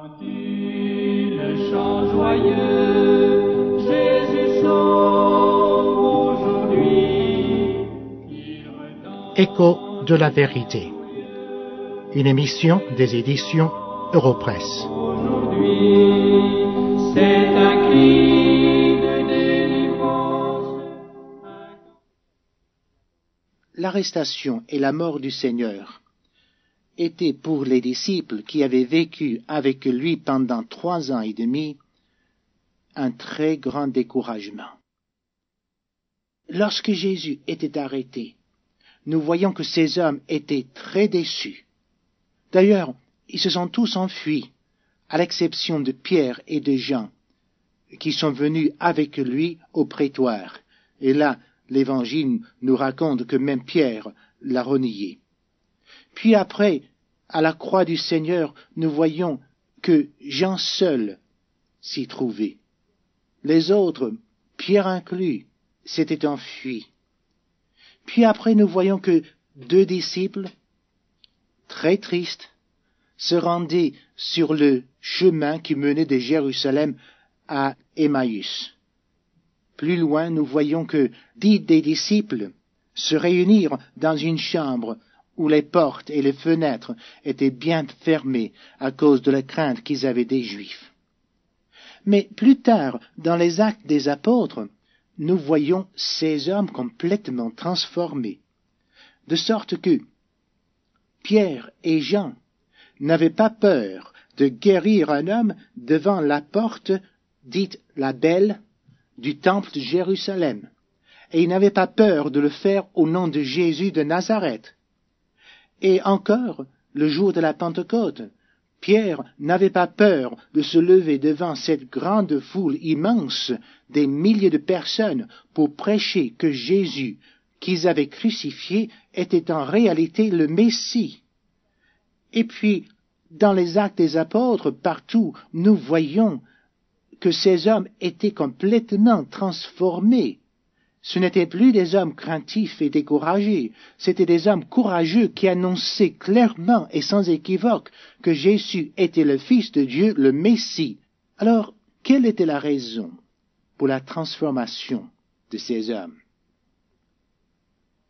Chantez le chant joyeux, Jésus sauve aujourd'hui. Il retombe Écho de la vérité. Une émission des éditions Europresse. aujourd'hui. C'est un cri de délivrance. L'arrestation et la mort du Seigneur étaient pour les disciples qui avaient vécu avec lui pendant trois ans et demi un très grand découragement. Lorsque Jésus était arrêté, nous voyons que ces hommes étaient très déçus. D'ailleurs, ils se sont tous enfuis, à l'exception de Pierre et de Jean, qui sont venus avec lui au prétoire. Et là, l'Évangile nous raconte que même Pierre l'a renié. Puis après, à la croix du Seigneur, nous voyons que Jean seul s'y trouvait. Les autres, Pierre inclus, s'étaient enfuis. Puis après, nous voyons que deux disciples, très tristes, se rendaient sur le chemin qui menait de Jérusalem à Emmaüs. Plus loin, nous voyons que dix des disciples se réunirent dans une chambre où les portes et les fenêtres étaient bien fermées à cause de la crainte qu'ils avaient des Juifs. Mais plus tard, dans les actes des apôtres, nous voyons ces hommes complètement transformés, de sorte que Pierre et Jean n'avaient pas peur de guérir un homme devant la porte dite la belle du temple de Jérusalem, et ils n'avaient pas peur de le faire au nom de Jésus de Nazareth. Et encore, le jour de la Pentecôte, Pierre n'avait pas peur de se lever devant cette grande foule immense des milliers de personnes pour prêcher que Jésus, qu'ils avaient crucifié, était en réalité le Messie. Et puis, dans les actes des apôtres, partout, nous voyons que ces hommes étaient complètement transformés. Ce n'étaient plus des hommes craintifs et découragés, c'étaient des hommes courageux qui annonçaient clairement et sans équivoque que Jésus était le Fils de Dieu, le Messie. Alors, quelle était la raison pour la transformation de ces hommes?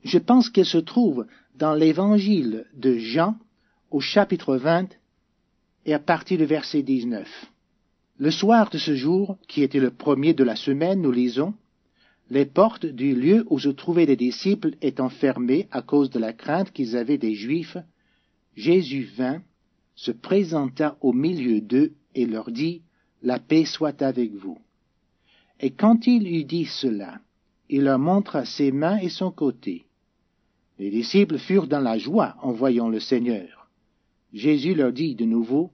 Je pense qu'elle se trouve dans l'évangile de Jean au chapitre 20 et à partir du verset 19. Le soir de ce jour, qui était le premier de la semaine, nous lisons, les portes du lieu où se trouvaient les disciples étant fermées à cause de la crainte qu'ils avaient des Juifs, Jésus vint, se présenta au milieu d'eux et leur dit, La paix soit avec vous. Et quand il eut dit cela, il leur montra ses mains et son côté. Les disciples furent dans la joie en voyant le Seigneur. Jésus leur dit de nouveau,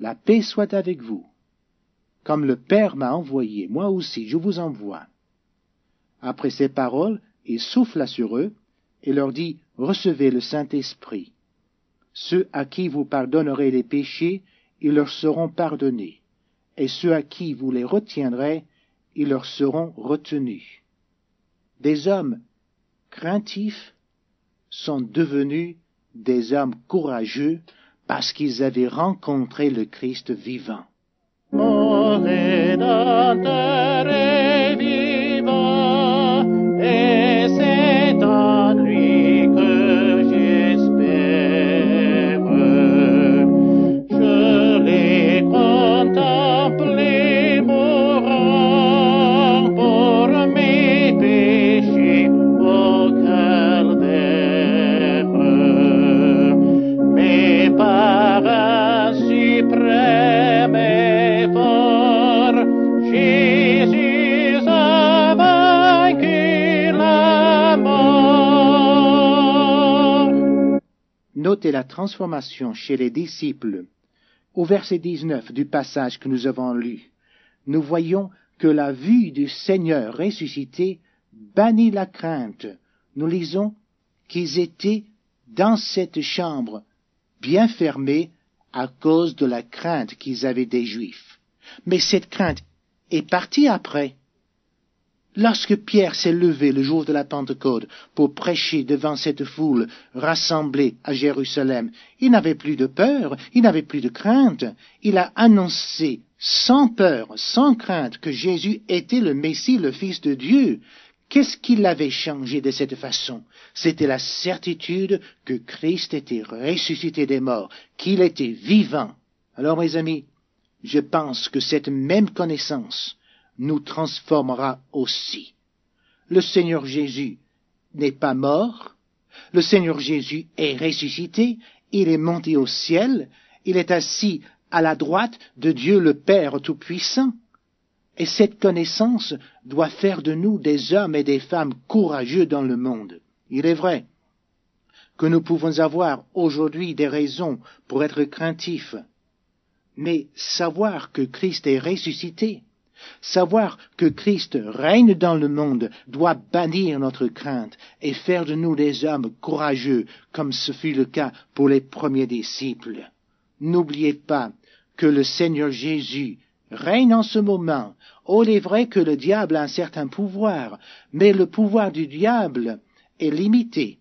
La paix soit avec vous. Comme le Père m'a envoyé, moi aussi je vous envoie. Après ces paroles, il souffla sur eux et leur dit, Recevez le Saint-Esprit. Ceux à qui vous pardonnerez les péchés, ils leur seront pardonnés, et ceux à qui vous les retiendrez, ils leur seront retenus. Des hommes craintifs sont devenus des hommes courageux parce qu'ils avaient rencontré le Christ vivant. Hey. Transformation chez les disciples. Au verset 19 du passage que nous avons lu, nous voyons que la vue du Seigneur ressuscité bannit la crainte. Nous lisons qu'ils étaient dans cette chambre, bien fermée à cause de la crainte qu'ils avaient des Juifs. Mais cette crainte est partie après. Lorsque Pierre s'est levé le jour de la Pentecôte pour prêcher devant cette foule rassemblée à Jérusalem, il n'avait plus de peur, il n'avait plus de crainte. Il a annoncé sans peur, sans crainte que Jésus était le Messie, le Fils de Dieu. Qu'est-ce qui l'avait changé de cette façon? C'était la certitude que Christ était ressuscité des morts, qu'il était vivant. Alors mes amis, je pense que cette même connaissance nous transformera aussi. Le Seigneur Jésus n'est pas mort, le Seigneur Jésus est ressuscité, il est monté au ciel, il est assis à la droite de Dieu le Père Tout-Puissant. Et cette connaissance doit faire de nous des hommes et des femmes courageux dans le monde. Il est vrai que nous pouvons avoir aujourd'hui des raisons pour être craintifs, mais savoir que Christ est ressuscité, Savoir que Christ règne dans le monde doit bannir notre crainte et faire de nous des hommes courageux, comme ce fut le cas pour les premiers disciples. N'oubliez pas que le Seigneur Jésus règne en ce moment. Oh, il est vrai que le diable a un certain pouvoir, mais le pouvoir du diable est limité.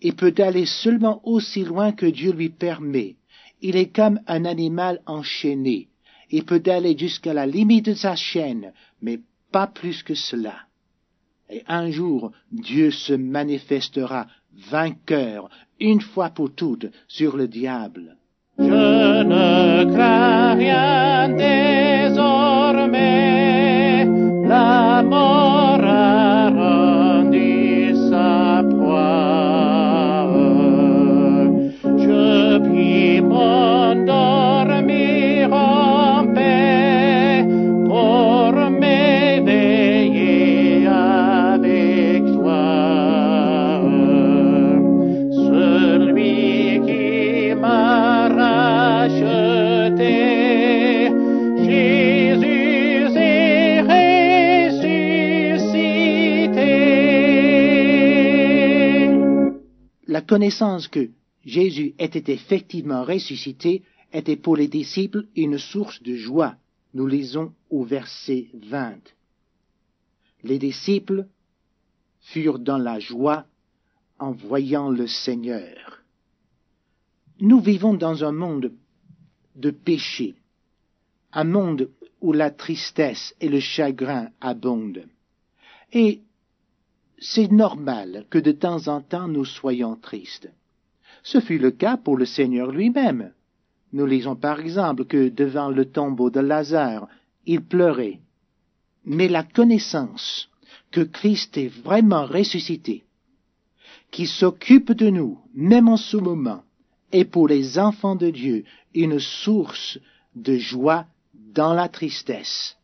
Il peut aller seulement aussi loin que Dieu lui permet. Il est comme un animal enchaîné il peut aller jusqu'à la limite de sa chaîne, mais pas plus que cela. Et un jour, Dieu se manifestera vainqueur, une fois pour toutes, sur le diable. Je ne crains rien connaissance que Jésus était effectivement ressuscité était pour les disciples une source de joie. Nous lisons au verset 20. Les disciples furent dans la joie en voyant le Seigneur. Nous vivons dans un monde de péché, un monde où la tristesse et le chagrin abondent. Et c'est normal que de temps en temps nous soyons tristes. Ce fut le cas pour le Seigneur lui-même. Nous lisons par exemple que devant le tombeau de Lazare, il pleurait. Mais la connaissance que Christ est vraiment ressuscité, qui s'occupe de nous, même en ce moment, est pour les enfants de Dieu une source de joie dans la tristesse.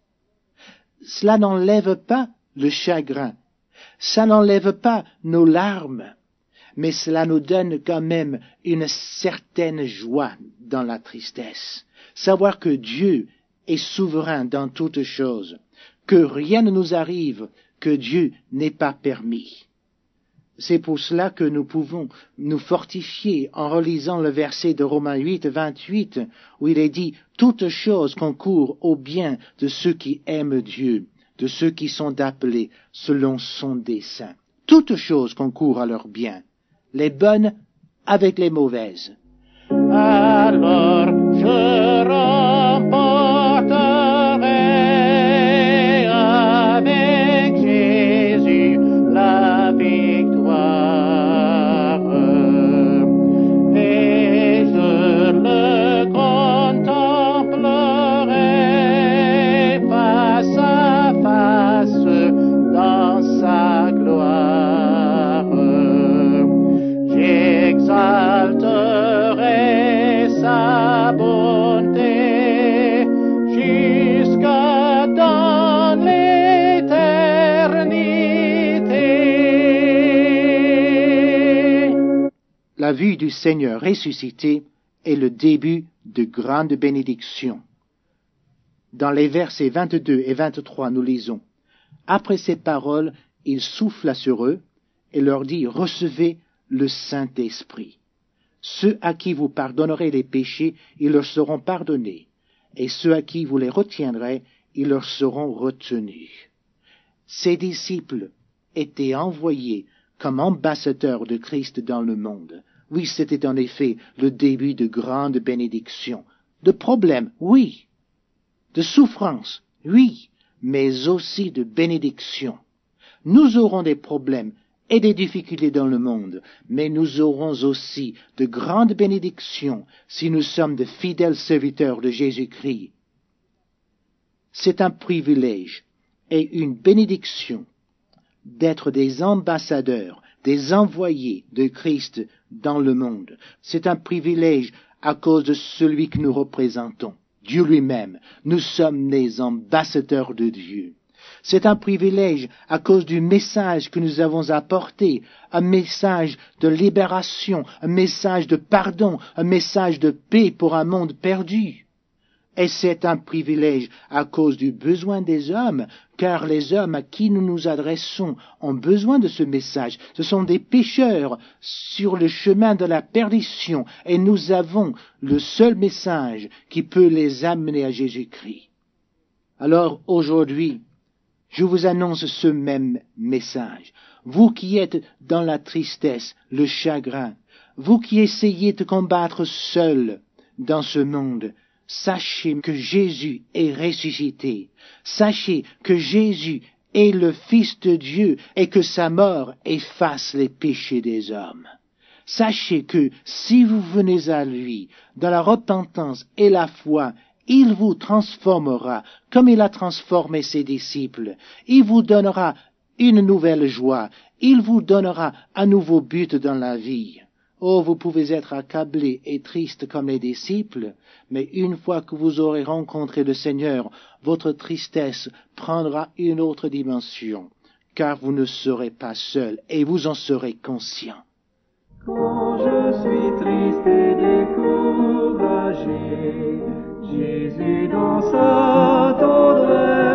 Cela n'enlève pas le chagrin, ça n'enlève pas nos larmes, mais cela nous donne quand même une certaine joie dans la tristesse. Savoir que Dieu est souverain dans toutes choses, que rien ne nous arrive que Dieu n'ait pas permis. C'est pour cela que nous pouvons nous fortifier en relisant le verset de Romains 8, 28, où il est dit Toutes choses concourent au bien de ceux qui aiment Dieu, de ceux qui sont appelés selon son dessein. Toutes choses concourent à leur bien, les bonnes avec les mauvaises. La vue du Seigneur ressuscité est le début de grandes bénédictions. Dans les versets 22 et 23, nous lisons Après ces paroles, il souffla sur eux et leur dit Recevez le Saint-Esprit. Ceux à qui vous pardonnerez les péchés, ils leur seront pardonnés, et ceux à qui vous les retiendrez, ils leur seront retenus. Ses disciples étaient envoyés comme ambassadeurs de Christ dans le monde. Oui, c'était en effet le début de grandes bénédictions, de problèmes, oui, de souffrances, oui, mais aussi de bénédictions. Nous aurons des problèmes et des difficultés dans le monde, mais nous aurons aussi de grandes bénédictions si nous sommes de fidèles serviteurs de Jésus-Christ. C'est un privilège et une bénédiction d'être des ambassadeurs, des envoyés de Christ dans le monde. C'est un privilège à cause de celui que nous représentons, Dieu lui-même. Nous sommes les ambassadeurs de Dieu. C'est un privilège à cause du message que nous avons apporté, un message de libération, un message de pardon, un message de paix pour un monde perdu. Et c'est un privilège à cause du besoin des hommes, car les hommes à qui nous nous adressons ont besoin de ce message. Ce sont des pécheurs sur le chemin de la perdition, et nous avons le seul message qui peut les amener à Jésus-Christ. Alors aujourd'hui, je vous annonce ce même message. Vous qui êtes dans la tristesse, le chagrin, vous qui essayez de combattre seul dans ce monde, Sachez que Jésus est ressuscité. Sachez que Jésus est le Fils de Dieu et que sa mort efface les péchés des hommes. Sachez que si vous venez à lui dans la repentance et la foi, il vous transformera comme il a transformé ses disciples. Il vous donnera une nouvelle joie. Il vous donnera un nouveau but dans la vie. Oh, vous pouvez être accablés et tristes comme les disciples, mais une fois que vous aurez rencontré le Seigneur, votre tristesse prendra une autre dimension, car vous ne serez pas seul et vous en serez conscient. Quand je suis triste et découragé, Jésus dans sa tendresse.